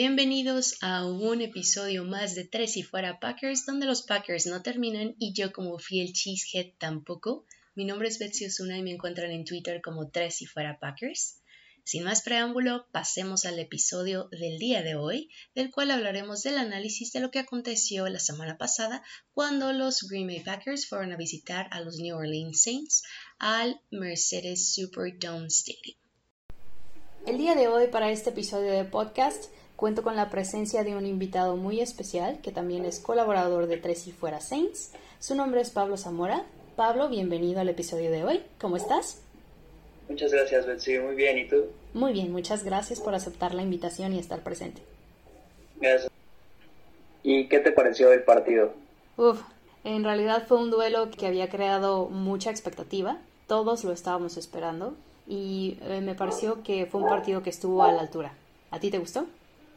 Bienvenidos a un episodio más de Tres y Fuera Packers, donde los Packers no terminan y yo como fiel cheesehead tampoco. Mi nombre es Betsy Osuna y me encuentran en Twitter como Tres y Fuera Packers. Sin más preámbulo, pasemos al episodio del día de hoy, del cual hablaremos del análisis de lo que aconteció la semana pasada cuando los Green Bay Packers fueron a visitar a los New Orleans Saints al Mercedes Superdome Stadium. El día de hoy para este episodio de podcast cuento con la presencia de un invitado muy especial que también es colaborador de Tres y Fuera Saints. Su nombre es Pablo Zamora. Pablo, bienvenido al episodio de hoy. ¿Cómo estás? Muchas gracias, Betsy. Muy bien, ¿y tú? Muy bien, muchas gracias por aceptar la invitación y estar presente. Gracias. ¿Y qué te pareció el partido? Uf, en realidad fue un duelo que había creado mucha expectativa. Todos lo estábamos esperando y eh, me pareció que fue un partido que estuvo a la altura. ¿A ti te gustó?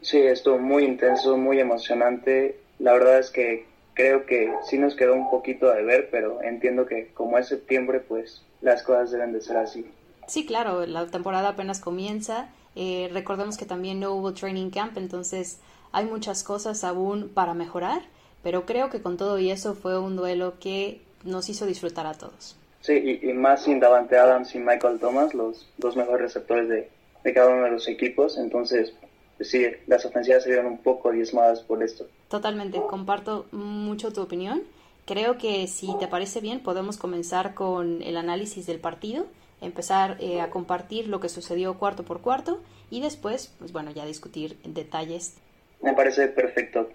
Sí, estuvo muy intenso, muy emocionante. La verdad es que creo que sí nos quedó un poquito de ver, pero entiendo que como es septiembre, pues las cosas deben de ser así. Sí, claro, la temporada apenas comienza. Eh, recordemos que también no hubo training camp, entonces hay muchas cosas aún para mejorar, pero creo que con todo y eso fue un duelo que nos hizo disfrutar a todos. Sí, y, más sin Davante Adams y Michael Thomas, los dos mejores receptores de, de cada uno de los equipos, entonces pues sí, las ofensivas se vieron un poco diezmadas por esto. Totalmente, comparto mucho tu opinión. Creo que si te parece bien podemos comenzar con el análisis del partido empezar eh, a compartir lo que sucedió cuarto por cuarto y después, pues bueno, ya discutir detalles. Me parece perfecto.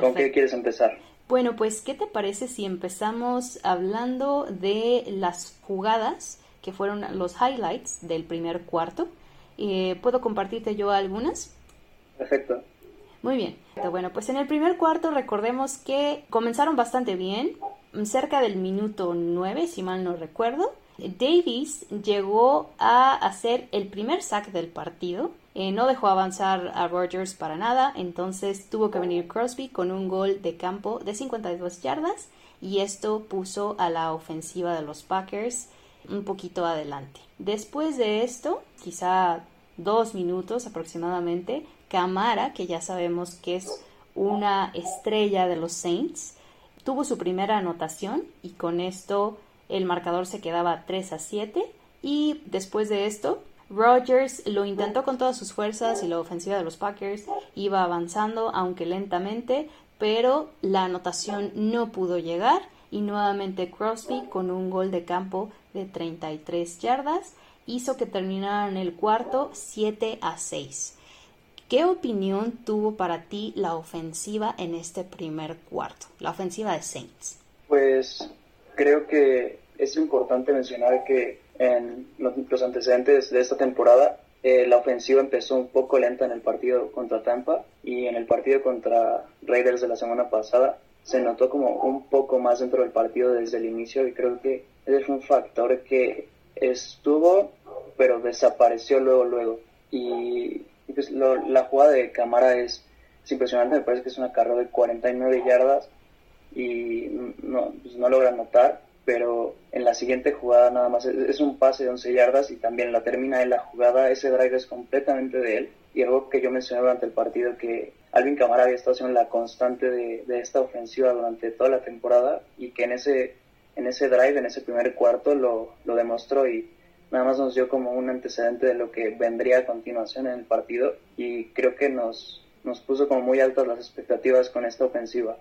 ¿Con qué quieres empezar? Bueno, pues, ¿qué te parece si empezamos hablando de las jugadas que fueron los highlights del primer cuarto? Eh, ¿Puedo compartirte yo algunas? Perfecto. Muy bien. Bueno, pues en el primer cuarto recordemos que comenzaron bastante bien, cerca del minuto 9, si mal no recuerdo. Davis llegó a hacer el primer sack del partido. Eh, no dejó avanzar a Rogers para nada, entonces tuvo que venir Crosby con un gol de campo de 52 yardas y esto puso a la ofensiva de los Packers un poquito adelante. Después de esto, quizá dos minutos aproximadamente, Camara, que ya sabemos que es una estrella de los Saints, tuvo su primera anotación y con esto el marcador se quedaba 3 a 7 y después de esto Rogers lo intentó con todas sus fuerzas y la ofensiva de los Packers iba avanzando aunque lentamente, pero la anotación no pudo llegar y nuevamente Crosby con un gol de campo de 33 yardas hizo que terminaran el cuarto 7 a 6. ¿Qué opinión tuvo para ti la ofensiva en este primer cuarto, la ofensiva de Saints? Pues creo que es importante mencionar que en los, antecedentes de esta temporada eh, la ofensiva empezó un poco lenta en el partido contra Tampa y en el partido contra Raiders de la semana pasada se notó como un poco más dentro del partido desde el inicio y creo que ese fue un factor que estuvo pero desapareció luego luego y, pues la jugada de cámara es, impresionante me parece que es una carrera de 49 yardas y no, pues no logra anotar, pero en la siguiente jugada nada más es, un pase de 11 yardas y también la termina en la jugada, ese drive es completamente de él. Y algo que yo mencioné durante el partido, que Alvin Camara había estado siendo la constante de, de, esta ofensiva durante toda la temporada y que en ese, en ese drive, en ese primer cuarto, lo, lo demostró y nada más nos dio como un antecedente de lo que vendría a continuación en el partido y creo que nos, nos puso como muy altas las expectativas con esta ofensiva.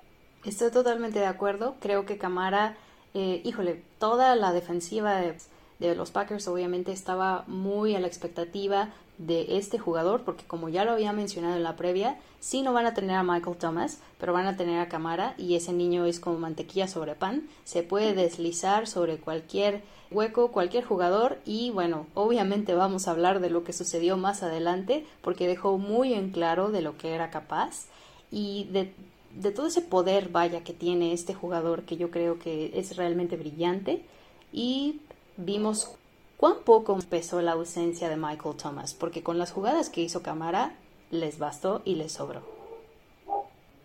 Estoy totalmente de acuerdo. Creo que Camara, eh, híjole, toda la defensiva de, de, los Packers obviamente estaba muy a la expectativa de este jugador, porque como ya lo había mencionado en la previa, sí no van a tener a Michael Thomas, pero van a tener a Camara y ese niño es como mantequilla sobre pan, se puede deslizar sobre cualquier hueco, cualquier jugador y bueno, obviamente vamos a hablar de lo que sucedió más adelante, porque dejó muy en claro de lo que era capaz. Y de de todo ese poder, vaya, que tiene este jugador que yo creo que es realmente brillante y vimos cuán poco pesó la ausencia de Michael Thomas, porque con las jugadas que hizo Camara les bastó y les sobró.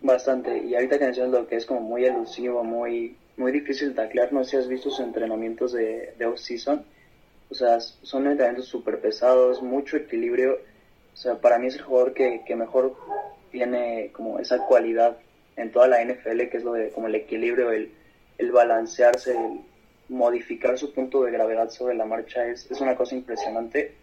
Bastante, y ahorita que mencionas lo que es como muy elusivo, muy, muy difícil de taclear, no sé si has visto sus entrenamientos de, de off-season, o sea, son entrenamientos súper pesados, mucho equilibrio, O sea, para mí es el jugador que, que mejor tiene como esa cualidad en toda la NFL, que es lo de como el equilibrio, el, el balancearse, el modificar su punto de gravedad sobre la marcha, es, es una cosa impresionante.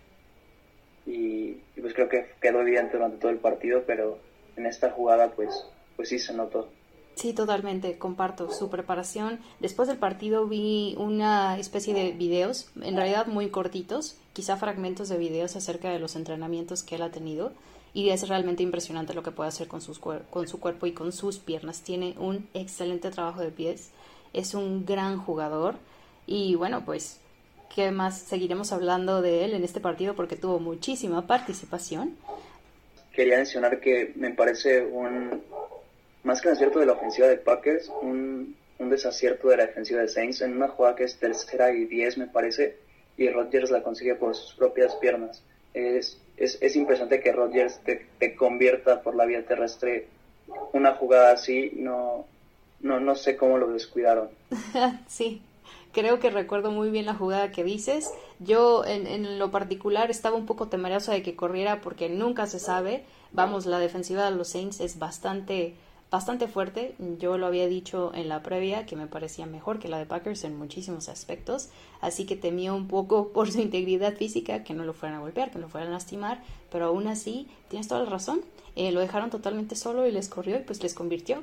Y, pues creo que quedó evidente durante todo el partido, pero en esta jugada pues, pues sí se notó. Sí, totalmente, comparto su preparación. Después del partido vi una especie de videos, en realidad muy cortitos, quizá fragmentos de videos acerca de los entrenamientos que él ha tenido y es realmente impresionante lo que puede hacer con, sus con su cuerpo y con sus piernas. Tiene un excelente trabajo de pies, es un gran jugador y bueno, pues, ¿qué más? Seguiremos hablando de él en este partido porque tuvo muchísima participación. Quería mencionar que me parece un, más que un acierto de la ofensiva de Packers, un, un desacierto de la defensiva de Saints en una jugada que es tercera y diez, me parece, y Rodgers la consigue por sus propias piernas. Es, es, es impresionante que Rodgers te, te, convierta por la vía terrestre una jugada así, no, no, no sé cómo lo descuidaron. sí, creo que recuerdo muy bien la jugada que dices. Yo en, en, lo particular estaba un poco temerosa de que corriera porque nunca se sabe. Vamos, la defensiva de los Saints es bastante bastante fuerte. Yo lo había dicho en la previa que me parecía mejor que la de Packers en muchísimos aspectos, así que temía un poco por su integridad física que no lo fueran a golpear, que no lo fueran a lastimar, pero aún así tienes toda la razón. Eh, lo dejaron totalmente solo y les corrió y pues les convirtió.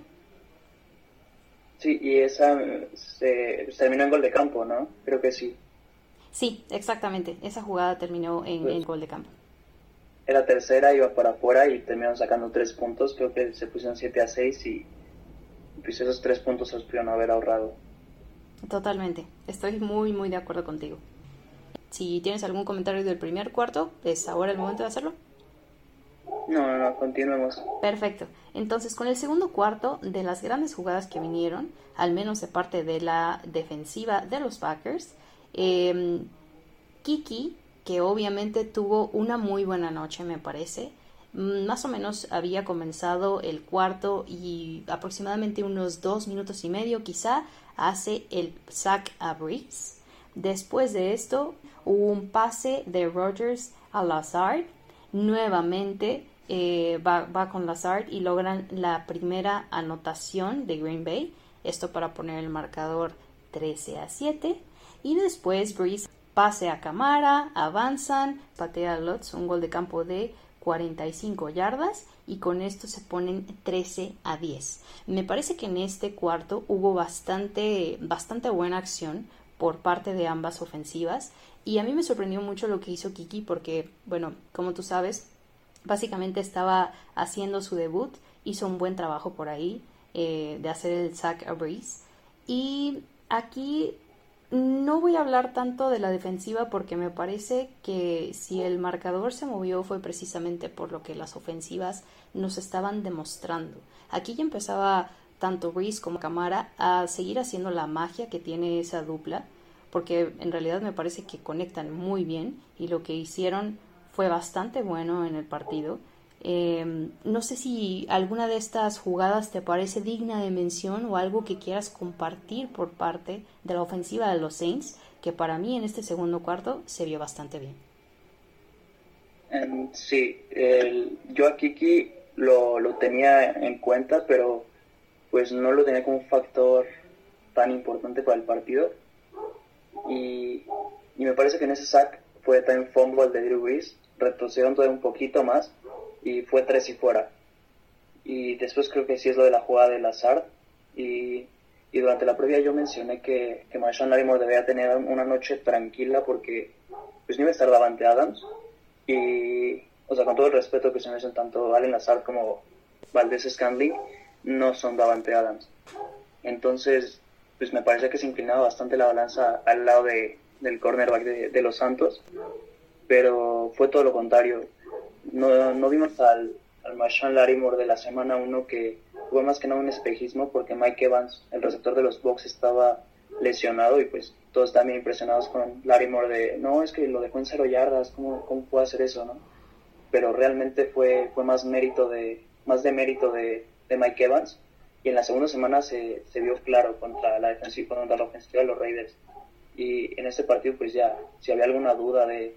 Sí, y esa se, terminó en gol de campo, ¿no? Creo que sí. Sí, exactamente. Esa jugada terminó en, pues, en gol de campo era tercera, iba para afuera y terminaron sacando tres puntos. Creo que se pusieron 7 a 6 y pues esos tres puntos se los pudieron haber ahorrado. Totalmente, estoy muy, muy de acuerdo contigo. Si tienes algún comentario del primer cuarto, ¿es ahora el momento de hacerlo? No, no, no. Perfecto. Entonces, con el segundo cuarto, de las grandes jugadas que vinieron, al menos de parte de la defensiva de los Packers, eh, Kiki que obviamente tuvo una muy buena noche, me parece. Mm, más o menos había comenzado el cuarto y aproximadamente unos dos minutos y medio quizá hace el sack a Briggs. Después de esto hubo un pase de Rogers a Lazard. Nuevamente eh, va, va, con Lazard y logran la primera anotación de Green Bay. Esto para poner el marcador 13 a 7. Y después Breeze pase a Camara, avanzan, patea a Lutz, un gol de campo de 45 yardas y con esto se ponen 13 a 10. Me parece que en este cuarto hubo bastante, bastante buena acción por parte de ambas ofensivas y a mí me sorprendió mucho lo que hizo Kiki porque, bueno, como tú sabes, básicamente estaba haciendo su debut, hizo un buen trabajo por ahí eh, de hacer el sack a Breeze y aquí no voy a hablar tanto de la defensiva porque me parece que si el marcador se movió fue precisamente por lo que las ofensivas nos estaban demostrando. Aquí ya empezaba tanto Reese como Camara a seguir haciendo la magia que tiene esa dupla, porque en realidad me parece que conectan muy bien y lo que hicieron fue bastante bueno en el partido. Eh, no sé si alguna de estas jugadas te parece digna de mención o algo que quieras compartir por parte de la ofensiva de los Saints, que para mí en este segundo cuarto se vio bastante bien. Um, sí, yo a Kiki lo, lo tenía en cuenta, pero pues no lo tenía como un factor tan importante para el partido. Y, y me parece que en ese sack fue también fumble de Drew Brees, retrocedieron un poquito más y fue tres y fuera. Y después creo que sí es lo de la jugada de Lazard. Y, y durante la previa yo mencioné que, que Marshawn Lattimore debía tener una noche tranquila porque pues no iba a estar Davante Adams. Y, o sea, con todo el respeto que se merecen tanto Allen Lazard como Valdés Scandling, no son Davante Adams. Entonces, pues me parece que se inclinaba bastante la balanza al lado de, del cornerback de, de los Santos, pero fue todo lo contrario no, no vimos al, al Marshawn de la semana 1 que fue más que nada un espejismo porque Mike Evans, el receptor de los Bucks, estaba lesionado y pues todos también impresionados con Larimore de no, es que lo dejó en cero yardas, ¿cómo, cómo puede hacer eso? no Pero realmente fue, fue más mérito de, más de mérito de, de Mike Evans y en la segunda semana se, se vio claro contra la defensiva, contra la ofensiva de los Raiders. Y en este partido pues ya, si había alguna duda de,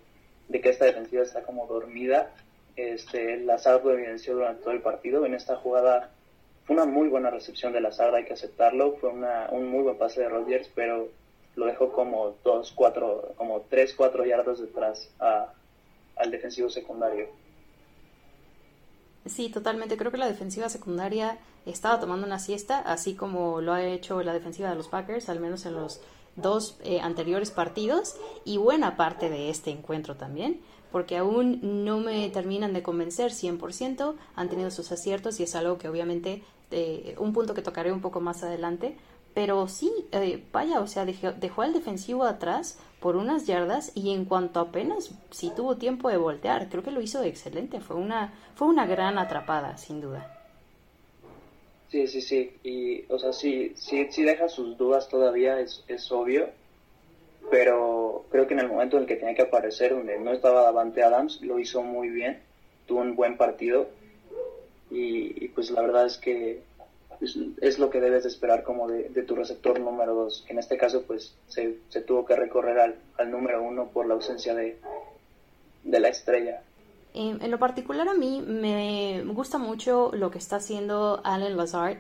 de que esta defensiva está como dormida, este, Lazard lo evidenció durante todo el partido. En esta jugada fue una muy buena recepción de Lazard, hay que aceptarlo. Fue una, un muy buen pase de Rodgers, pero lo dejó como dos, cuatro, como tres, cuatro yardas detrás al defensivo secundario. Sí, totalmente. Creo que la defensiva secundaria estaba tomando una siesta, así como lo ha hecho la defensiva de los Packers, al menos en los dos eh, anteriores partidos y buena parte de este encuentro también, porque aún no me terminan de convencer 100%, han tenido sus aciertos y es algo que obviamente, eh, un punto que tocaré un poco más adelante, pero sí, eh, vaya, o sea, dejó, dejó, al defensivo atrás por unas yardas y en cuanto apenas sí tuvo tiempo de voltear, creo que lo hizo excelente, fue una, fue una gran atrapada, sin duda. Sí, sí, sí, y o sea, sí, sí, sí deja sus dudas todavía, es, es obvio, pero creo que en el momento en el que tenía que aparecer, donde no estaba Davante Adams, lo hizo muy bien, tuvo un buen partido y pues la verdad es que es, lo que debes de esperar como de, tu receptor número 2. En este caso, pues se, tuvo que recorrer al, número 1 por la ausencia de, de la estrella. En, lo particular a mí me gusta mucho lo que está haciendo Allen Lazard.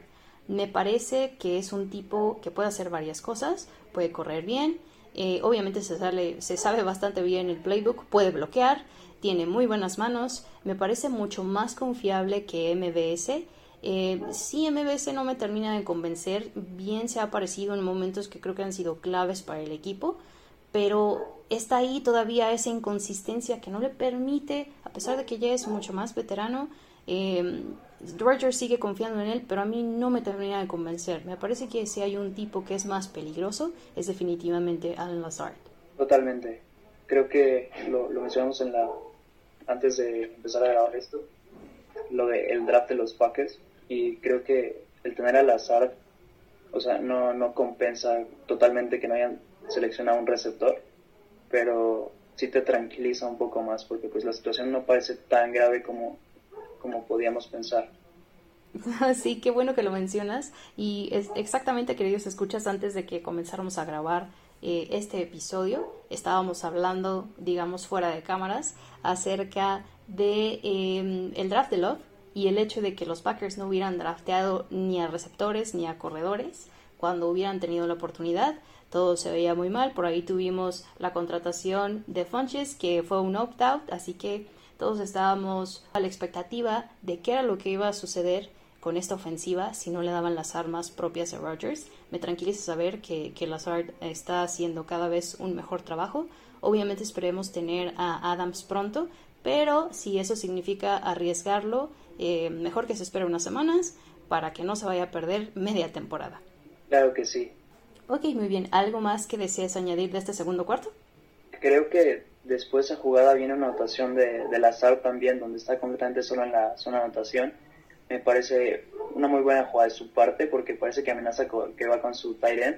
Me parece que es un tipo que puede hacer varias cosas, puede correr bien, eh, obviamente se, sale, se sabe bastante bien el playbook, puede bloquear, tiene muy buenas manos, me parece mucho más confiable que MBS eh, sí, MBS no me termina de convencer, bien se ha aparecido en momentos que creo que han sido claves para el equipo, pero está ahí todavía esa inconsistencia que no le permite, a pesar de que ya es mucho más veterano, eh, Rogers sigue confiando en él, pero a mí no me termina de convencer. Me parece que si hay un tipo que es más peligroso, es definitivamente Alan Lazard. Totalmente. Creo que lo, mencionamos en la antes de empezar a grabar esto, lo del draft de los Packers y creo que el tener al azar, o sea, no, no compensa totalmente que no hayan seleccionado un receptor, pero sí te tranquiliza un poco más porque pues la situación no parece tan grave como, como podíamos pensar. Sí, qué bueno que lo mencionas. Y es exactamente, queridos escuchas, antes de que comenzáramos a grabar eh, este episodio, estábamos hablando, digamos, fuera de cámaras, acerca de eh, el draft de Love y el hecho de que los Packers no hubieran drafteado ni a receptores ni a corredores cuando hubieran tenido la oportunidad. Todo se veía muy mal. Por ahí tuvimos la contratación de Funches, que fue un opt-out, así que todos estábamos a la expectativa de qué era lo que iba a suceder con esta ofensiva si no le daban las armas propias a Rodgers. Me tranquiliza saber que, que Lazard está haciendo cada vez un mejor trabajo. Obviamente esperemos tener a Adams pronto, pero si eso significa arriesgarlo, eh, mejor que se espere unas semanas para que no se vaya a perder media temporada. Claro que sí. Ok, muy bien. ¿Algo más que desees añadir de este segundo cuarto? Creo que después de esa jugada viene una anotación de, de Lazar también, donde está completamente solo en la zona de anotación. Me parece una muy buena jugada de su parte, porque parece que amenaza que va con su tight end.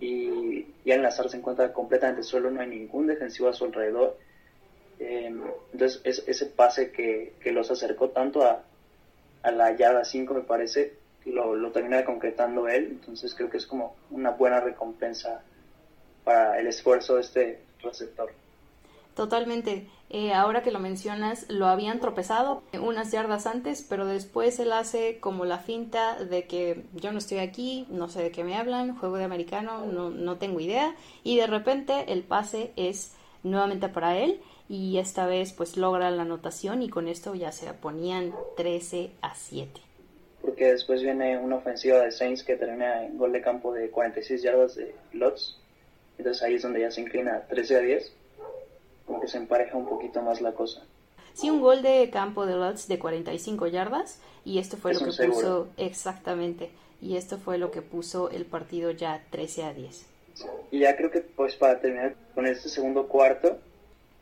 Y, y en Lazar se encuentra completamente solo, no hay ningún defensivo a su alrededor Em, entonces, ese pase que, los acercó tanto a, la yarda 5, me parece, lo, lo termina concretando él. Entonces, creo que es como una buena recompensa para el esfuerzo de este receptor. Totalmente. Eh, ahora que lo mencionas, lo habían tropezado unas yardas antes, pero después él hace como la finta de que yo no estoy aquí, no sé de qué me hablan, juego de americano, no, no tengo idea, y de repente el pase es nuevamente para él y esta vez pues logra la anotación y con esto ya se ponían 13 a 7. Porque después viene una ofensiva de Saints que termina en gol de campo de 46 yardas de Lutz. Entonces ahí es donde ya se inclina 13 a 10. Como que se empareja un poquito más la cosa. Sí, un gol de campo de Lutz de 45 yardas y esto fue lo que puso exactamente. Y esto fue lo que puso el partido ya 13 a 10. Y ya creo que pues para terminar con este segundo cuarto,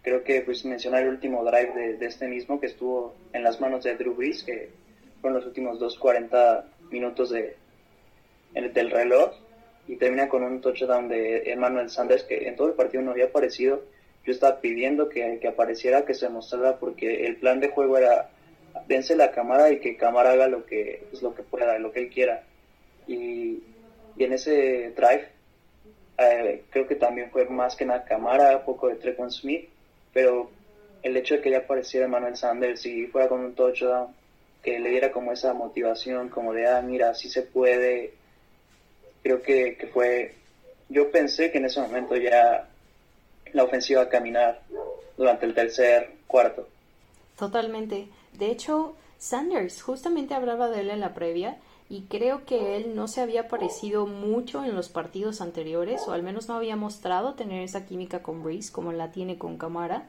creo que pues mencionar el último drive de, este mismo que estuvo en las manos de Drew Brees, que fueron los últimos 2.40 minutos de, del reloj, y termina con un touchdown de Emmanuel Sanders, que en todo el partido no había aparecido. Yo estaba pidiendo que, que apareciera, que se mostrara, porque el plan de juego era dense la cámara y que cámara haga lo que, pues, lo que pueda, lo que él quiera. Y, y en ese drive, eh, creo que también fue más que nada cámara, poco de Trevon Smith, pero el hecho de que ya apareciera Manuel Sanders y fuera con un touchdown, que le diera como esa motivación, como de, ah, mira, sí se puede, creo que, que fue, yo pensé que en ese momento ya la ofensiva a caminar durante el tercer cuarto. Totalmente. De hecho, Sanders justamente hablaba de él en la previa y creo que él no se había parecido mucho en los partidos anteriores o al menos no había mostrado tener esa química con Breeze como la tiene con Camara.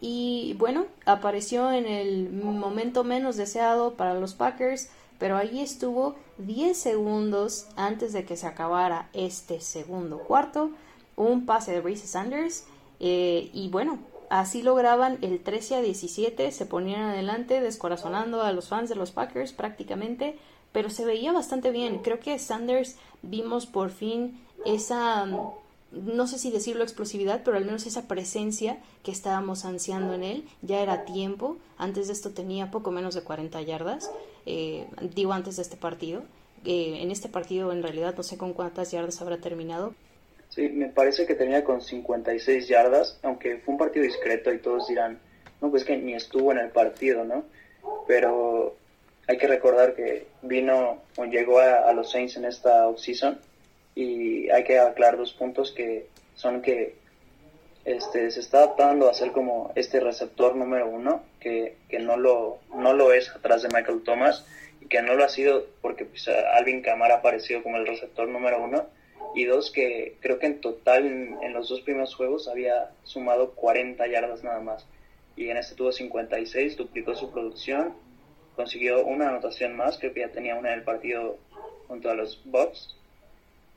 Y bueno, apareció en el momento menos deseado para los Packers, pero ahí estuvo 10 segundos antes de que se acabara este segundo cuarto. Un pase de Breeze Sanders eh, y bueno, así lograban el 13 a 17, se ponían adelante descorazonando a los fans de los Packers prácticamente, pero se veía bastante bien. Creo que Sanders vimos por fin esa, no sé si decirlo explosividad, pero al menos esa presencia que estábamos ansiando en él. Ya era tiempo, antes de esto tenía poco menos de 40 yardas, eh, digo antes de este partido. Eh, en este partido en realidad no sé con cuántas yardas habrá terminado, Sí, me parece que tenía con 56 yardas, aunque fue un partido discreto y todos dirán, no, pues que ni estuvo en el partido, ¿no? Pero hay que recordar que vino o llegó a, los Saints en esta offseason y hay que aclarar dos puntos que son que este, se está adaptando a ser como este receptor número uno, que, que no, lo, no lo es atrás de Michael Thomas y que no lo ha sido porque pues, Alvin Kamara ha aparecido como el receptor número uno. Y dos que creo que en total en, los dos primeros juegos había sumado 40 yardas nada más. Y en este tuvo 56, duplicó su producción, consiguió una anotación más, creo que ya tenía una en el partido junto a los Bucks,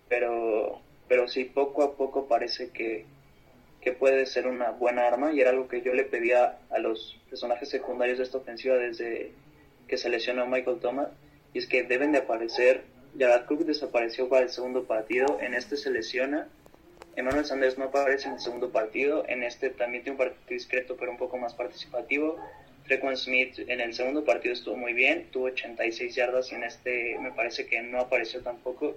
pero, pero sí poco a poco parece que, que puede ser una buena arma y era algo que yo le pedía a los personajes secundarios de esta ofensiva desde que se lesionó Michael Thomas y es que deben de aparecer Jared Cook desapareció para el segundo partido, en este se lesiona. Emmanuel Sanders no aparece en el segundo partido, en este también tiene un partido discreto pero un poco más participativo. Trequan Smith en el segundo partido estuvo muy bien, tuvo 86 yardas y en este me parece que no apareció tampoco.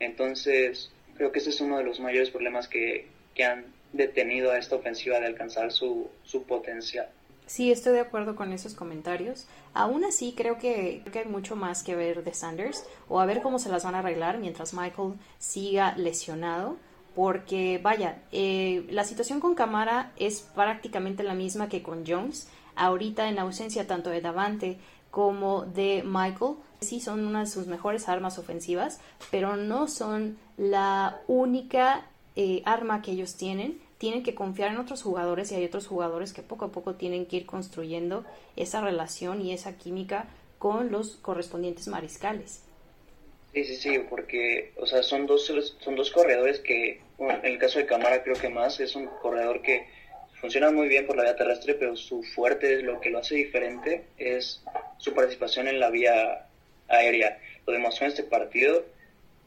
Entonces creo que ese es uno de los mayores problemas que, que han detenido a esta ofensiva de alcanzar su, su potencial. Sí, estoy de acuerdo con esos comentarios. Aún así, creo que, hay mucho más que ver de Sanders o a ver cómo se las van a arreglar mientras Michael siga lesionado. Porque, vaya, eh, la situación con Camara es prácticamente la misma que con Jones. Ahorita, en ausencia tanto de Davante como de Michael, sí son una de sus mejores armas ofensivas, pero no son la única eh, arma que ellos tienen tienen que confiar en otros jugadores y hay otros jugadores que poco a poco tienen que ir construyendo esa relación y esa química con los correspondientes mariscales. Sí, sí, sí, porque, o sea, son dos, son dos corredores que, en el caso de Camara creo que más, es un corredor que funciona muy bien por la vía terrestre, pero su fuerte, lo que lo hace diferente, es su participación en la vía aérea. Lo demostró en este partido,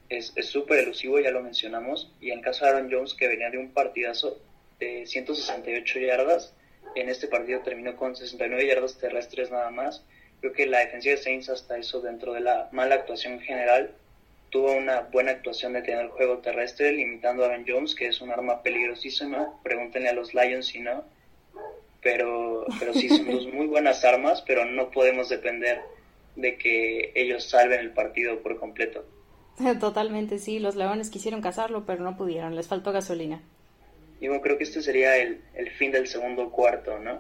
es súper elusivo, ya lo mencionamos, y en caso de Aaron Jones, que venía de un partidazo de 168 yardas, en este partido terminó con 69 yardas terrestres nada más. Creo que la defensiva de Saints hasta eso, dentro de la mala actuación general, tuvo una buena actuación de tener el juego terrestre, limitando a Aaron Jones, que es un arma peligrosísima. Pregúntenle a los Lions si no. Pero, pero sí, son dos muy buenas armas, pero no podemos depender de que ellos salven el partido por completo. Totalmente, sí. Los leones quisieron cazarlo, pero no pudieron. Les faltó gasolina. Y bueno, creo que este sería el, el fin del segundo cuarto, ¿no?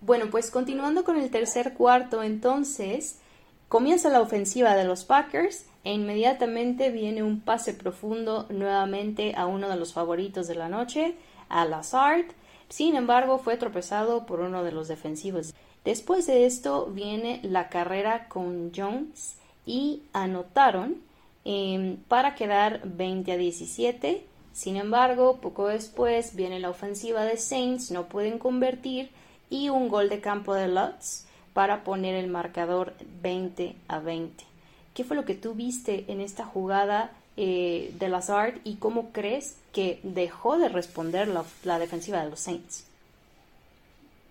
Bueno, pues continuando con el tercer cuarto, entonces comienza la ofensiva de los Packers e inmediatamente viene un pase profundo nuevamente a uno de los favoritos de la noche, a Lazard. Sin embargo, fue tropezado por uno de los defensivos. Después de esto viene la carrera con Jones y anotaron Em, para quedar 20 a 17. Sin embargo, poco después viene la ofensiva de Saints, no pueden convertir y un gol de campo de Lutz para poner el marcador 20 a 20. ¿Qué fue lo que tú viste en esta jugada eh, de Lazard y cómo crees que dejó de responder la, la, defensiva de los Saints?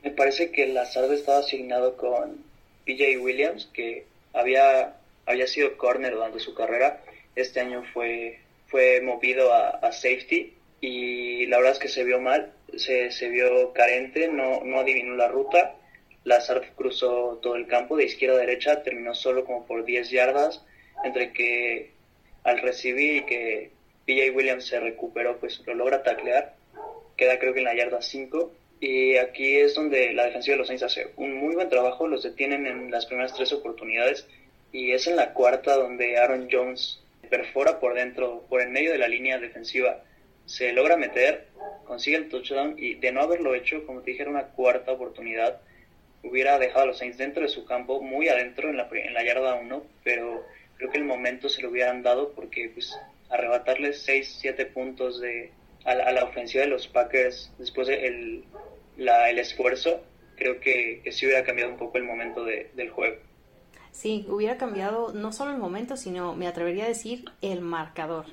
Me parece que Lazard estaba asignado con PJ Williams, que había había sido corner durante su carrera, este año fue, fue movido a, safety y la verdad es que se vio mal. se, se vio carente, no, no adivinó la ruta. Lazard cruzó todo el campo de izquierda a derecha, terminó solo como por 10 yardas, entre que al recibir y que PJ Williams se recuperó, pues lo logra taclear, queda creo que en la yarda 5, y aquí es donde la defensiva de los Saints hace un muy buen trabajo, los detienen en las primeras tres oportunidades, y es en la cuarta donde Aaron Jones perfora por dentro, por en medio de la línea defensiva, se logra meter, consigue el touchdown y de no haberlo hecho, como te dije, era una cuarta oportunidad, hubiera dejado a los Saints dentro de su campo, muy adentro en la, en la yarda 1, pero creo que el momento se lo hubieran dado porque pues arrebatarles 6, 7 puntos de, a, la, ofensiva de los Packers después del de el esfuerzo, creo que, que sí hubiera cambiado un poco el momento del juego. Sí, hubiera cambiado no solo el momento, sino me atrevería a decir el marcador.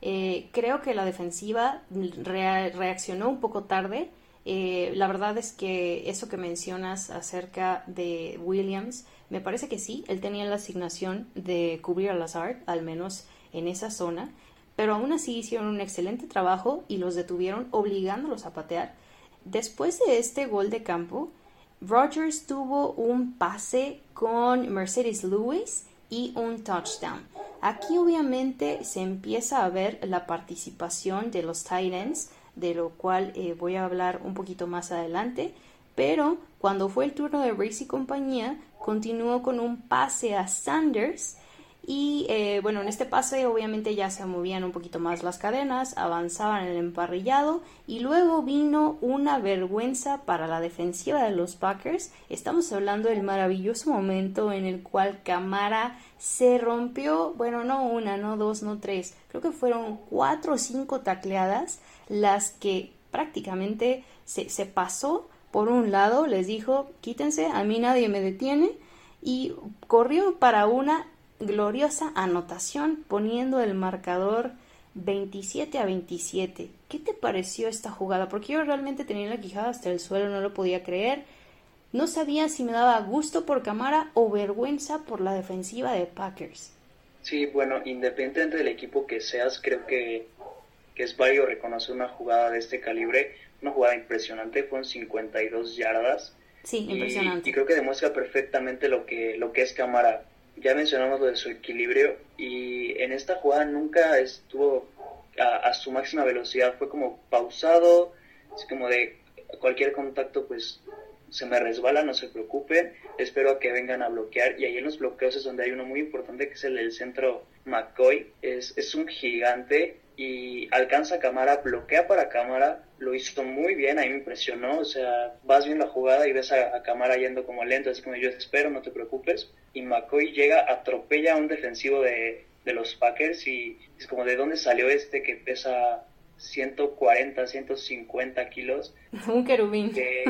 Eh, creo que la defensiva reaccionó un poco tarde. Eh, la verdad es que eso que mencionas acerca de Williams, me parece que sí, él tenía la asignación de cubrir a Lazard, al menos en esa zona, pero aún así hicieron un excelente trabajo y los detuvieron obligándolos a patear. Después de este gol de campo, Rogers tuvo un pase con Mercedes Lewis y un touchdown. Aquí obviamente se empieza a ver la participación de los Titans, de lo cual eh, voy a hablar un poquito más adelante, pero cuando fue el turno de Race y compañía, continuó con un pase a Sanders y eh, bueno, en este pase obviamente ya se movían un poquito más las cadenas, avanzaban el emparrillado y luego vino una vergüenza para la defensiva de los Packers. Estamos hablando del maravilloso momento en el cual Camara se rompió, bueno, no una, no dos, no tres, creo que fueron cuatro o cinco tacleadas las que prácticamente se, pasó por un lado, les dijo, quítense, a mí nadie me detiene y corrió para una gloriosa anotación poniendo el marcador 27 a 27. ¿Qué te pareció esta jugada? Porque yo realmente tenía la quijada hasta el suelo, no lo podía creer. No sabía si me daba gusto por Camara o vergüenza por la defensiva de Packers. Sí, bueno, independientemente del equipo que seas, creo que, que es válido reconocer una jugada de este calibre. Una jugada impresionante, fueron 52 yardas. Sí, impresionante. Y, creo que demuestra perfectamente lo que, lo que es Camara ya mencionamos lo de su equilibrio y en esta jugada nunca estuvo a, su máxima velocidad, fue como pausado, es como de cualquier contacto pues se me resbala, no se preocupen, espero a que vengan a bloquear y ahí en los bloqueos es donde hay uno muy importante que es el del centro McCoy, es, es un gigante y alcanza cámara, bloquea para cámara, lo hizo muy bien, ahí me impresionó, o sea, vas viendo la jugada y ves a, cámara yendo como lento, así como yo te espero, no te preocupes, y McCoy llega, atropella a un defensivo de, los Packers y es como de dónde salió este que pesa 140, 150 kilos. Un querubín. ¿Qué,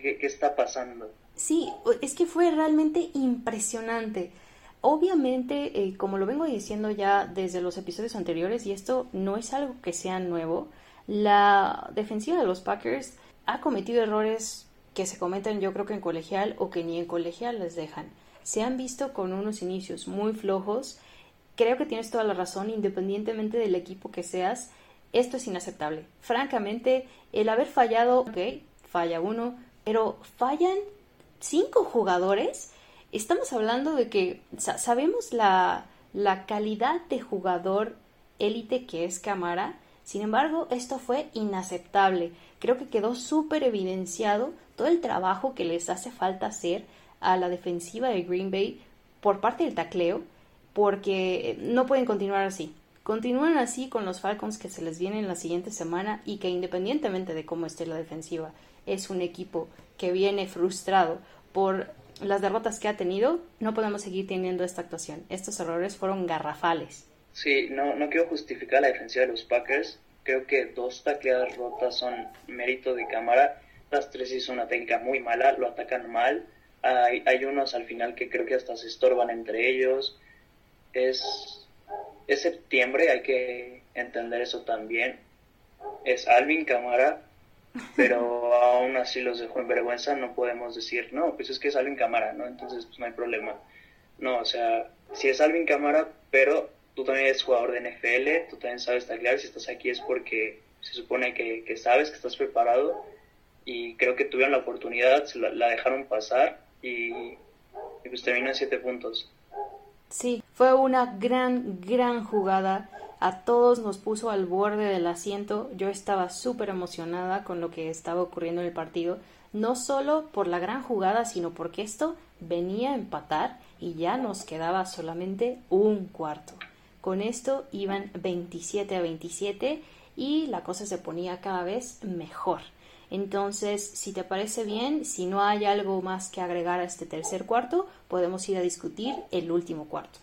¿qué, está pasando? Sí, es que fue realmente impresionante. Obviamente, eh, como lo vengo diciendo ya desde los episodios anteriores, y esto no es algo que sea nuevo, la defensiva de los Packers ha cometido errores que se cometen yo creo que en colegial o que ni en colegial les dejan. Se han visto con unos inicios muy flojos. Creo que tienes toda la razón, independientemente del equipo que seas, esto es inaceptable. Francamente, el haber fallado, ok, falla uno, pero fallan cinco jugadores estamos hablando de que sabemos la, la calidad de jugador élite que es Camara, sin embargo, esto fue inaceptable. Creo que quedó súper evidenciado todo el trabajo que les hace falta hacer a la defensiva de Green Bay por parte del tacleo, porque no pueden continuar así. Continúan así con los Falcons que se les viene en la siguiente semana y que independientemente de cómo esté la defensiva, es un equipo que viene frustrado por las derrotas que ha tenido, no podemos seguir teniendo esta actuación. Estos errores fueron garrafales. Sí, no, no quiero justificar la defensiva de los Packers. Creo que dos tacleadas rotas son mérito de cámara. Las tres hizo una técnica muy mala, lo atacan mal. Hay, hay unos al final que creo que hasta se estorban entre ellos. Es, es septiembre, hay que entender eso también. Es Alvin Camara, pero aún así los dejó en vergüenza, no podemos decir, no, pues es que es Alvin Cámara, ¿no? Entonces, pues no hay problema. No, o sea, si es Alvin Cámara, pero tú también eres jugador de NFL, tú también sabes taclear, si estás aquí es porque se supone que, que sabes, que estás preparado y creo que tuvieron la oportunidad, la, dejaron pasar y, y pues terminó en siete puntos. Sí, fue una gran, gran jugada. A todos nos puso al borde del asiento. Yo estaba súper emocionada con lo que estaba ocurriendo en el partido. No solo por la gran jugada, sino porque esto venía a empatar y ya nos quedaba solamente un cuarto. Con esto iban 27 a 27 y la cosa se ponía cada vez mejor. Entonces, si te parece bien, si no hay algo más que agregar a este tercer cuarto, podemos ir a discutir el último cuarto.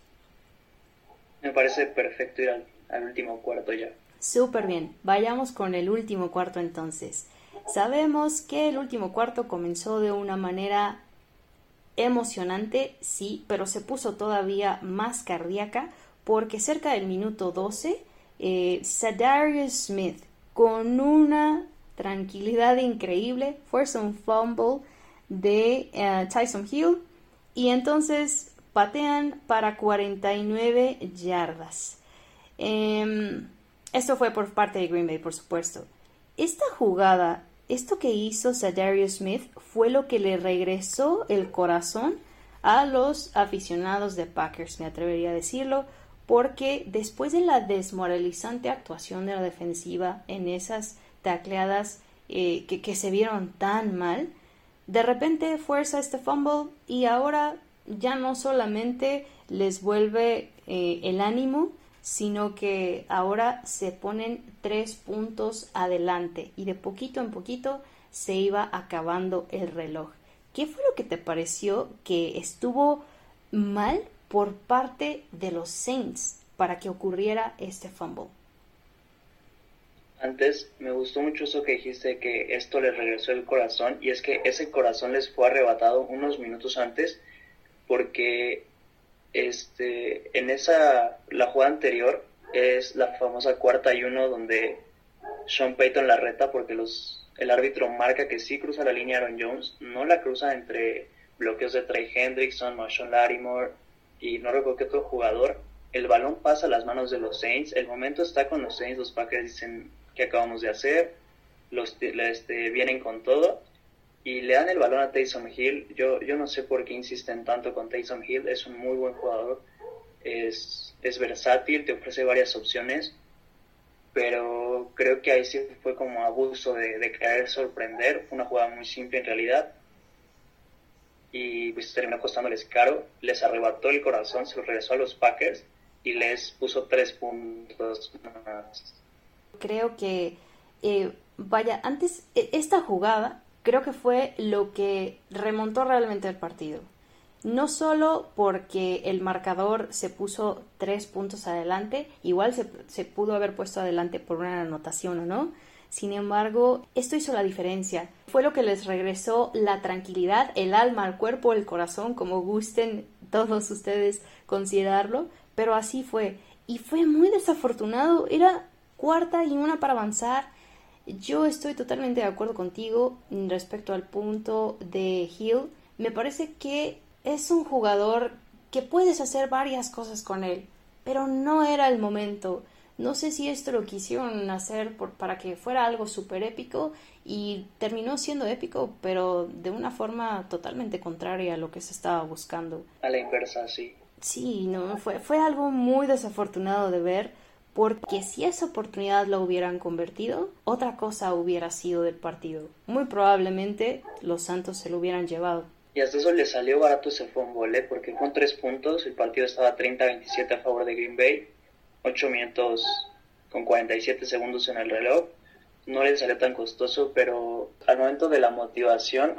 Me parece perfecto ir al, último cuarto ya. Súper bien, vayamos con el último cuarto entonces. Sabemos que el último cuarto comenzó de una manera emocionante, sí, pero se puso todavía más cardíaca porque cerca del minuto 12, eh, Sadarius Smith, con una tranquilidad increíble, fuerza un fumble de eh, Tyson Hill y entonces patean para 49 yardas. Em, esto fue por parte de Green Bay, por supuesto. Esta jugada, esto que hizo Sadarius Smith fue lo que le regresó el corazón a los aficionados de Packers, me atrevería a decirlo, porque después de la desmoralizante actuación de la defensiva en esas tacleadas eh, que, se vieron tan mal, de repente fuerza este fumble y ahora ya no solamente les vuelve eh, el ánimo, sino que ahora se ponen tres puntos adelante y de poquito en poquito se iba acabando el reloj. ¿Qué fue lo que te pareció que estuvo mal por parte de los Saints para que ocurriera este fumble? Antes me gustó mucho eso que dijiste que esto les regresó el corazón y es que ese corazón les fue arrebatado unos minutos antes porque este en esa la jugada anterior es la famosa cuarta y uno donde Sean Payton la reta porque los el árbitro marca que sí cruza la línea Aaron Jones, no la cruza entre bloqueos de Trey Hendrickson, Marshawn Larimore y no recuerdo otro jugador. El balón pasa a las manos de los Saints, el momento está con los Saints, los Packers dicen que acabamos de hacer, los este, vienen con todo y le dan el balón a Taysom Hill. Yo, yo no sé por qué insisten tanto con Taysom Hill, es un muy buen jugador, es, es versátil, te ofrece varias opciones, pero creo que ahí sí fue como abuso de, de querer sorprender, una jugada muy simple en realidad. Y pues terminó costándoles caro, les arrebató el corazón, se regresó a los Packers y les puso tres puntos más. Creo que, eh, vaya, antes, e, esta jugada creo que fue lo que remontó realmente el partido. No solo porque el marcador se puso tres puntos adelante, igual se, pudo haber puesto adelante por una anotación o no, sin embargo, esto hizo la diferencia. Fue lo que les regresó la tranquilidad, el alma, el cuerpo, el corazón, como gusten todos ustedes considerarlo, pero así fue. Y fue muy desafortunado. Era cuarta y una para avanzar. Yo estoy totalmente de acuerdo contigo respecto al punto de Hill. Me parece que es un jugador que puedes hacer varias cosas con él, pero no era el momento. No sé si esto lo quisieron hacer por, para que fuera algo súper épico y terminó siendo épico, pero de una forma totalmente contraria a lo que se estaba buscando. A la inversa, sí. Sí, no, fue, fue algo muy desafortunado de ver porque si esa oportunidad la hubieran convertido, otra cosa hubiera sido del partido. Muy probablemente los Santos se lo hubieran llevado. Y hasta eso le salió barato ese fútbol, ¿eh? porque con tres puntos, el partido estaba 30-27 a favor de Green Bay, 8 minutos con 47 segundos en el reloj. No le salió tan costoso, pero al momento de la motivación,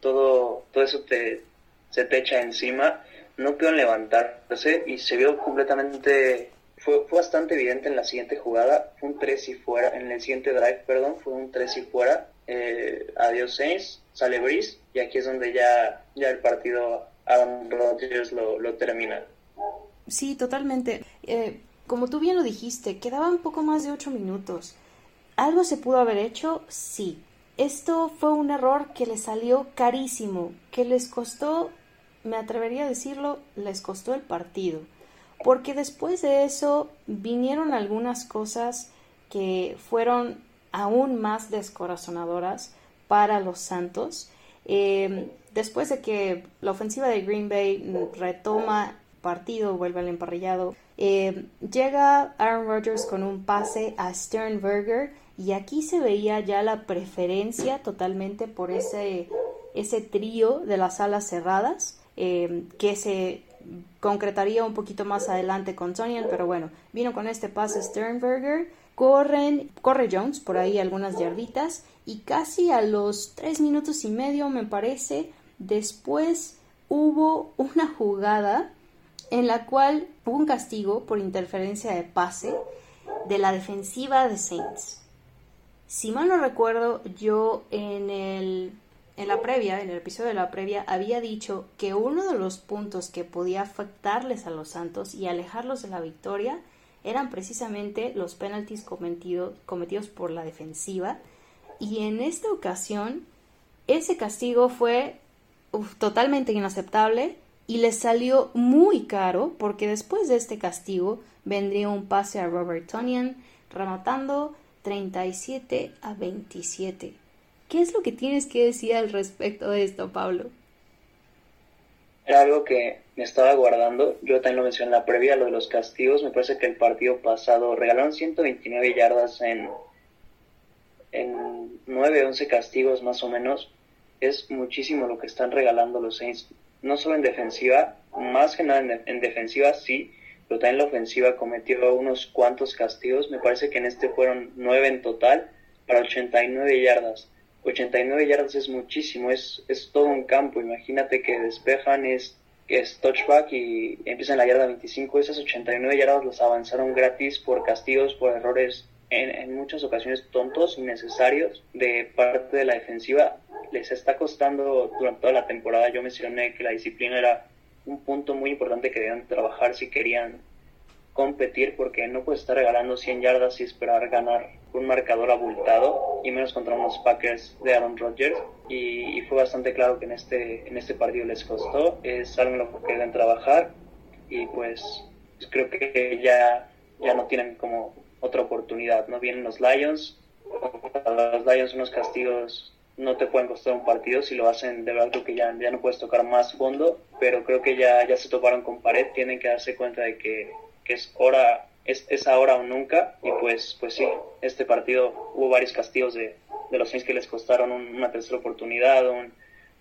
todo, todo eso te, se te echa encima. No pudieron levantarse y se vio completamente fue, bastante evidente en la siguiente jugada, un 3 y fuera, en el siguiente drive, perdón, fue un 3 y fuera, eh, adiós Saints, sale Breeze, y aquí es donde ya, ya el partido Aaron Rodgers lo, lo termina. Sí, totalmente. Eh, como tú bien lo dijiste, quedaba un poco más de 8 minutos. ¿Algo se pudo haber hecho? Sí. Esto fue un error que les salió carísimo, que les costó, me atrevería a decirlo, les costó el partido porque después de eso vinieron algunas cosas que fueron aún más descorazonadoras para los Santos. Em, después de que la ofensiva de Green Bay retoma partido, vuelve al emparrillado, em, llega Aaron Rodgers con un pase a Sternberger y aquí se veía ya la preferencia totalmente por ese, ese trío de las alas cerradas em, que se concretaría un poquito más adelante con Tonian, pero bueno, vino con este pase Sternberger, corren, corre Jones por ahí algunas yarditas y casi a los tres minutos y medio me parece, después hubo una jugada en la cual hubo un castigo por interferencia de pase de la defensiva de Saints. Si mal no recuerdo, yo en el en la previa, en el episodio de la previa, había dicho que uno de los puntos que podía afectarles a los Santos y alejarlos de la victoria eran precisamente los penaltis cometidos por la defensiva. Y en esta ocasión, ese castigo fue totalmente inaceptable y les salió muy caro porque después de este castigo vendría un pase a Robert Tonian rematando 37 a 27 ¿Qué es lo que tienes que decir al respecto de esto, Pablo? Era algo que me estaba guardando. Yo también lo mencioné en la previa, lo de los castigos. Me parece que el partido pasado regalaron 129 yardas en, en 9, 11 castigos más o menos. Es muchísimo lo que están regalando los Saints. No solo en defensiva, más que nada en, en defensiva sí, pero también en la ofensiva cometió unos cuantos castigos. Me parece que en este fueron 9 en total para 89 yardas 89 yardas es muchísimo, es, es todo un campo. Imagínate que despejan, es, es touchback y empiezan la yarda 25. Esas 89 yardas las avanzaron gratis por castigos, por errores en, en muchas ocasiones tontos, innecesarios de parte de la defensiva. Les está costando durante toda la temporada. Yo mencioné que la disciplina era un punto muy importante que debían trabajar si querían competir porque no puedes estar regalando 100 yardas y esperar ganar un marcador abultado y menos contra unos Packers de Aaron Rodgers. Y, fue bastante claro que en este en este partido les costó. Es algo en lo que deben trabajar. Y pues, pues, creo que ya ya no tienen como otra oportunidad no vienen los Lions. Los Lions unos castigos no te pueden costar un partido si lo hacen de verdad creo que ya, ya no puedes tocar más fondo. Pero creo que ya ya se toparon con pared. Tienen que darse cuenta de que que es hora, es, es ahora o nunca, y pues, pues sí, este partido hubo varios castigos de, de los Saints que les costaron una tercera oportunidad,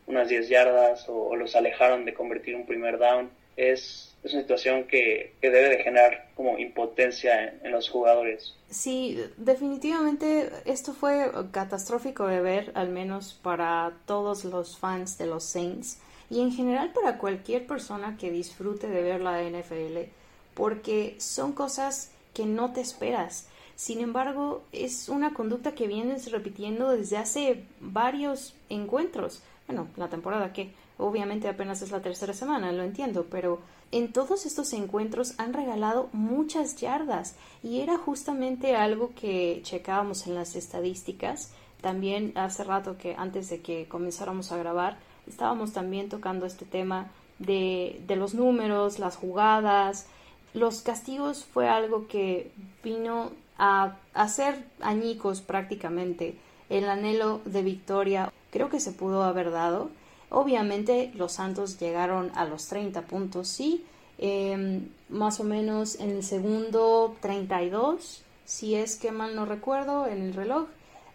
unas 10 yardas, o, los alejaron de convertir un primer down. Es, es una situación que, que, debe de generar como impotencia en, en, los jugadores. Sí, definitivamente esto fue catastrófico de ver, al menos para todos los fans de los Saints y en general para cualquier persona que disfrute de ver la NFL porque son cosas que no te esperas. Sin embargo, es una conducta que vienes repitiendo desde hace varios encuentros. Bueno, la temporada que obviamente apenas es la tercera semana, lo entiendo, pero en todos estos encuentros han regalado muchas yardas y era justamente algo que checábamos en las estadísticas. También hace rato que antes de que comenzáramos a grabar, estábamos también tocando este tema de, de los números, las jugadas, los castigos fue algo que vino a hacer añicos prácticamente el anhelo de victoria. Creo que se pudo haber dado. Obviamente los Santos llegaron a los 30 puntos, sí, em, más o menos en el segundo 32, si es que mal no recuerdo, en el reloj.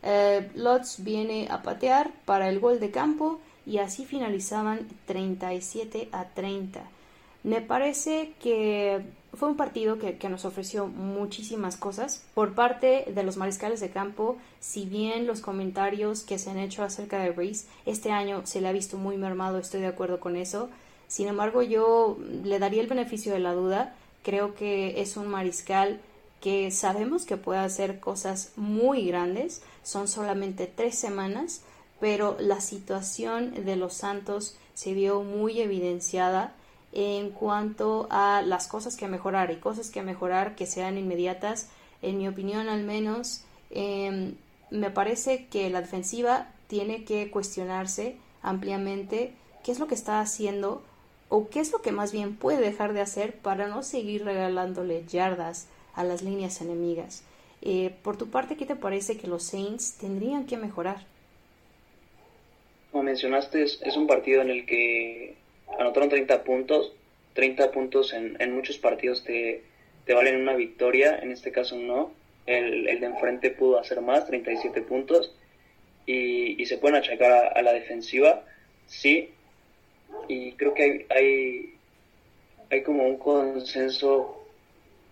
Eh, Lutz viene a patear para el gol de campo y así finalizaban 37 a 30. Me parece que fue un partido que, nos ofreció muchísimas cosas. Por parte de los mariscales de campo, si bien los comentarios que se han hecho acerca de Reese este año se le ha visto muy mermado, estoy de acuerdo con eso. Sin embargo, yo le daría el beneficio de la duda. Creo que es un mariscal que sabemos que puede hacer cosas muy grandes. Son solamente tres semanas, pero la situación de los Santos se vio muy evidenciada en cuanto a las cosas que mejorar y cosas que mejorar que sean inmediatas. En mi opinión, al menos, em, me parece que la defensiva tiene que cuestionarse ampliamente qué es lo que está haciendo o qué es lo que más bien puede dejar de hacer para no seguir regalándole yardas a las líneas enemigas. Eh, por tu parte, ¿qué te parece que los Saints tendrían que mejorar? Como mencionaste, es, un partido en el que anotaron 30 puntos. 30 puntos en, muchos partidos te, te, valen una victoria, en este caso no. El, el de enfrente pudo hacer más, 37 puntos. Y, y se pueden achacar a, la defensiva, sí. Y creo que hay, hay, hay como un consenso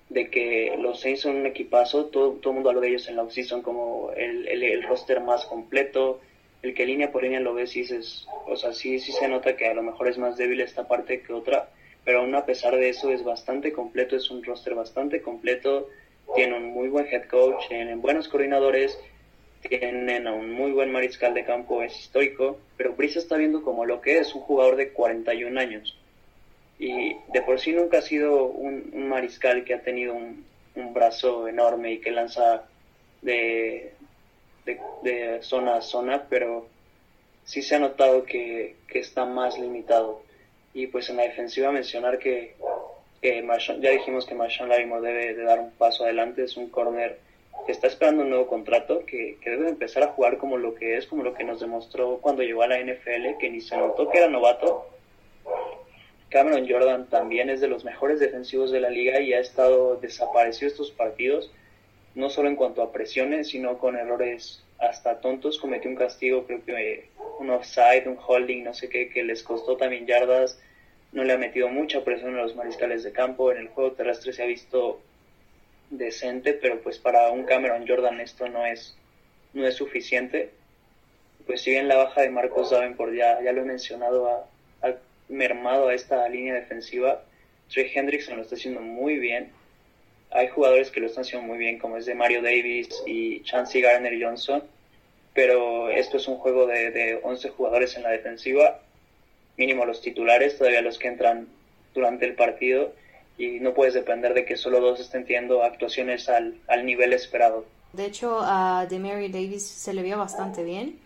de que los Saints son un equipazo, todo, el mundo habla de ellos en la offseason como el, el, roster más completo, el que línea por línea lo ves y dices, o sea, sí, sí se nota que a lo mejor es más débil esta parte que otra, pero aún a pesar de eso es bastante completo, es un roster bastante completo, tiene un muy buen head coach, tienen buenos coordinadores, tienen a un muy buen mariscal de campo, es histórico, pero Brice está viendo como lo que es un jugador de 41 años. Y de por sí nunca ha sido un, mariscal que ha tenido un, brazo enorme y que lanza de, de, zona a zona, pero sí se ha notado que, está más limitado. Y pues en la defensiva mencionar que, ya dijimos que Marshawn Lattimore debe de dar un paso adelante, es un corner que está esperando un nuevo contrato, que, que, debe empezar a jugar como lo que es, como lo que nos demostró cuando llegó a la NFL, que ni se notó que era novato, Cameron Jordan también es de los mejores defensivos de la liga y ha estado desaparecido estos partidos, no solo en cuanto a presiones, sino con errores hasta tontos. Cometió un castigo, creo que un offside, un holding, no sé qué, que les costó también yardas. No le ha metido mucha presión a los mariscales de campo. En el juego terrestre se ha visto decente, pero pues para un Cameron Jordan esto no es, no es suficiente. Pues si bien la baja de Marcos Davenport ya, ya lo he mencionado, a mermado a esta línea defensiva. Trey Hendrickson lo está haciendo muy bien. Hay jugadores que lo están haciendo muy bien, como es de Mario Davis y Chancey Garner Johnson. Pero esto es un juego de, de 11 jugadores en la defensiva, mínimo los titulares, todavía los que entran durante el partido. Y no puedes depender de que solo dos estén teniendo actuaciones al, al nivel esperado. De hecho, a Demario Davis se le vio bastante bien.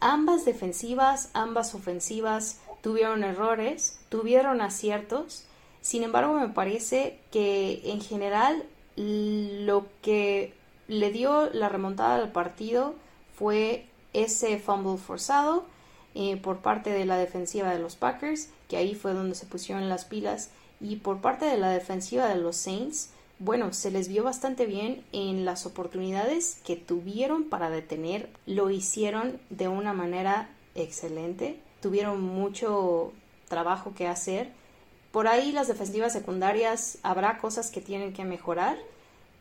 Ambas defensivas, ambas ofensivas tuvieron errores, tuvieron aciertos, sin embargo me parece que en general lo que le dio la remontada al partido fue ese fumble forzado eh, por parte de la defensiva de los Packers, que ahí fue donde se pusieron las pilas, y por parte de la defensiva de los Saints, bueno, se les vio bastante bien en las oportunidades que tuvieron para detener, lo hicieron de una manera excelente tuvieron mucho trabajo que hacer. Por ahí las defensivas secundarias habrá cosas que tienen que mejorar,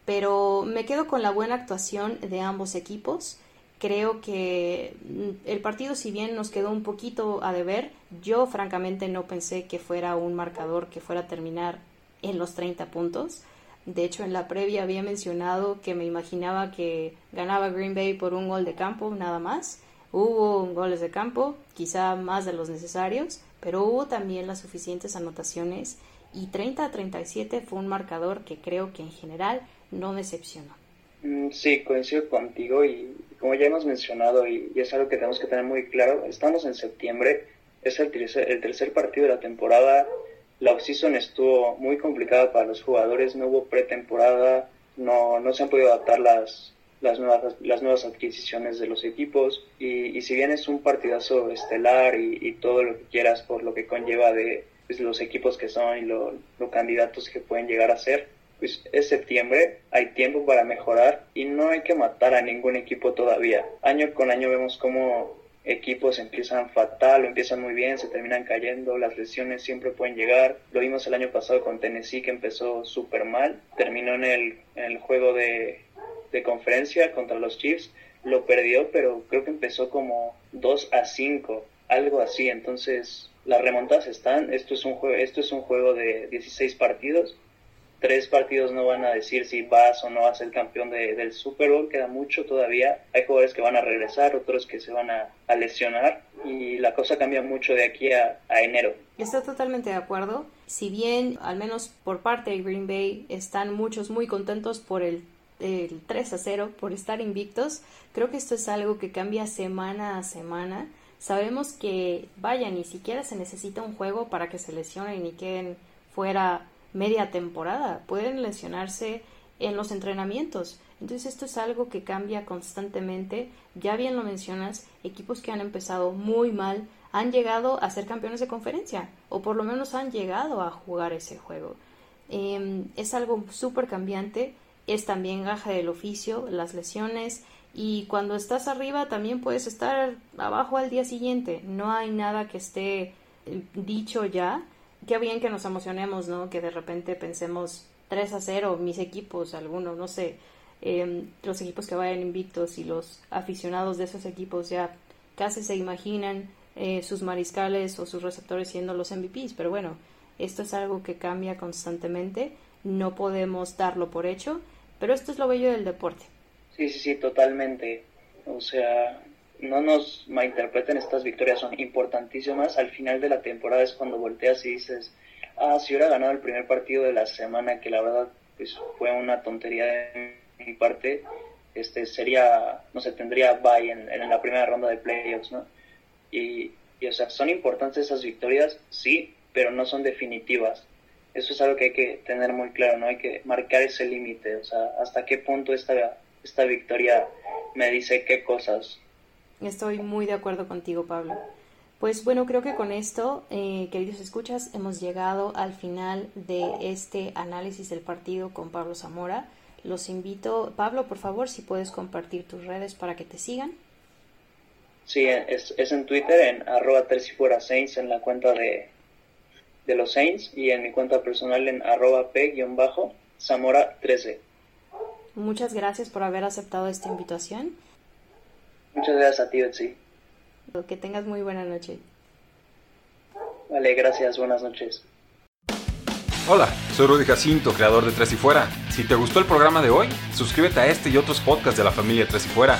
pero me quedo con la buena actuación de ambos equipos. Creo que mm, el partido, si bien nos quedó un poquito a deber, yo francamente no pensé que fuera un marcador que fuera a terminar en los 30 puntos. De hecho, en la previa había mencionado que me imaginaba que ganaba Green Bay por un gol de campo, nada más. Hubo goles de campo, quizá más de los necesarios, pero hubo también las suficientes anotaciones y 30 a 37 fue un marcador que creo que en general no decepcionó. Mm, sí, coincido contigo y como ya hemos mencionado y, es algo que tenemos que tener muy claro, estamos en septiembre, es el tercer, partido de la temporada, la offseason estuvo muy complicada para los jugadores, no hubo pretemporada, no, no se han podido adaptar las, las nuevas, las nuevas adquisiciones de los equipos y, si bien es un partidazo estelar y, todo lo que quieras por lo que conlleva de pues, los equipos que son y los candidatos que pueden llegar a ser, pues es septiembre, hay tiempo para mejorar y no hay que matar a ningún equipo todavía. Año con año vemos cómo equipos empiezan fatal o empiezan muy bien, se terminan cayendo, las lesiones siempre pueden llegar. Lo vimos el año pasado con Tennessee que empezó súper mal, terminó en el, en el juego de de conferencia contra los Chiefs, lo perdió, pero creo que empezó como 2 a 5, algo así. Entonces, las remontas están. Esto es un juego, esto es un juego de 16 partidos. Tres partidos no van a decir si vas o no vas a ser campeón del Super Bowl, queda mucho todavía. Hay jugadores que van a regresar, otros que se van a, lesionar y la cosa cambia mucho de aquí a, a enero. Estoy totalmente de acuerdo. Si bien, al menos por parte de Green Bay, están muchos muy contentos por el el 3 a 0 por estar invictos. Creo que esto es algo que cambia semana a semana. Sabemos que, vaya, ni siquiera se necesita un juego para que se lesionen y queden fuera media temporada. Pueden lesionarse en los entrenamientos. Entonces esto es algo que cambia constantemente. Ya bien lo mencionas, equipos que han empezado muy mal han llegado a ser campeones de conferencia o por lo menos han llegado a jugar ese juego. Em, es algo súper cambiante, es también gaja del oficio, las lesiones y cuando estás arriba también puedes estar abajo al día siguiente. No hay nada que esté eh, dicho ya. Qué bien que nos emocionemos, ¿no? Que de repente pensemos 3 a 0, mis equipos, algunos, no sé, em, los equipos que vayan invictos y los aficionados de esos equipos ya casi se imaginan eh, sus mariscales o sus receptores siendo los MVPs, pero bueno, esto es algo que cambia constantemente, no podemos darlo por hecho, pero esto es lo bello del deporte. Sí, sí, sí, totalmente. O sea, no nos malinterpreten, estas victorias son importantísimas. Al final de la temporada es cuando volteas y dices, ah, si hubiera ganado el primer partido de la semana, que la verdad pues, fue una tontería de mi parte, este sería, no sé, tendría bye en, en la primera ronda de playoffs, ¿no? Y, o sea, son importantes esas victorias, sí, pero no son definitivas. Eso es algo que hay que tener muy claro, ¿no? Hay que marcar ese límite, o sea, hasta qué punto esta, esta victoria me dice qué cosas. Estoy muy de acuerdo contigo, Pablo. Pues bueno, creo que con esto, eh, queridos escuchas, hemos llegado al final de este análisis del partido con Pablo Zamora. Los invito, Pablo, por favor, si puedes compartir tus redes para que te sigan. Sí, es, es en Twitter, en arroba fuera Saints, en la cuenta de, de los Saints, y en mi cuenta personal en arroba p-zamora13. Muchas gracias por haber aceptado esta invitación. Muchas gracias a ti, Betsy. Que tengas muy buena noche. Vale, gracias, buenas noches. Hola, soy Rudy Jacinto, creador de Tres y Fuera. Si te gustó el programa de hoy, suscríbete a este y otros podcasts de la familia Tres y Fuera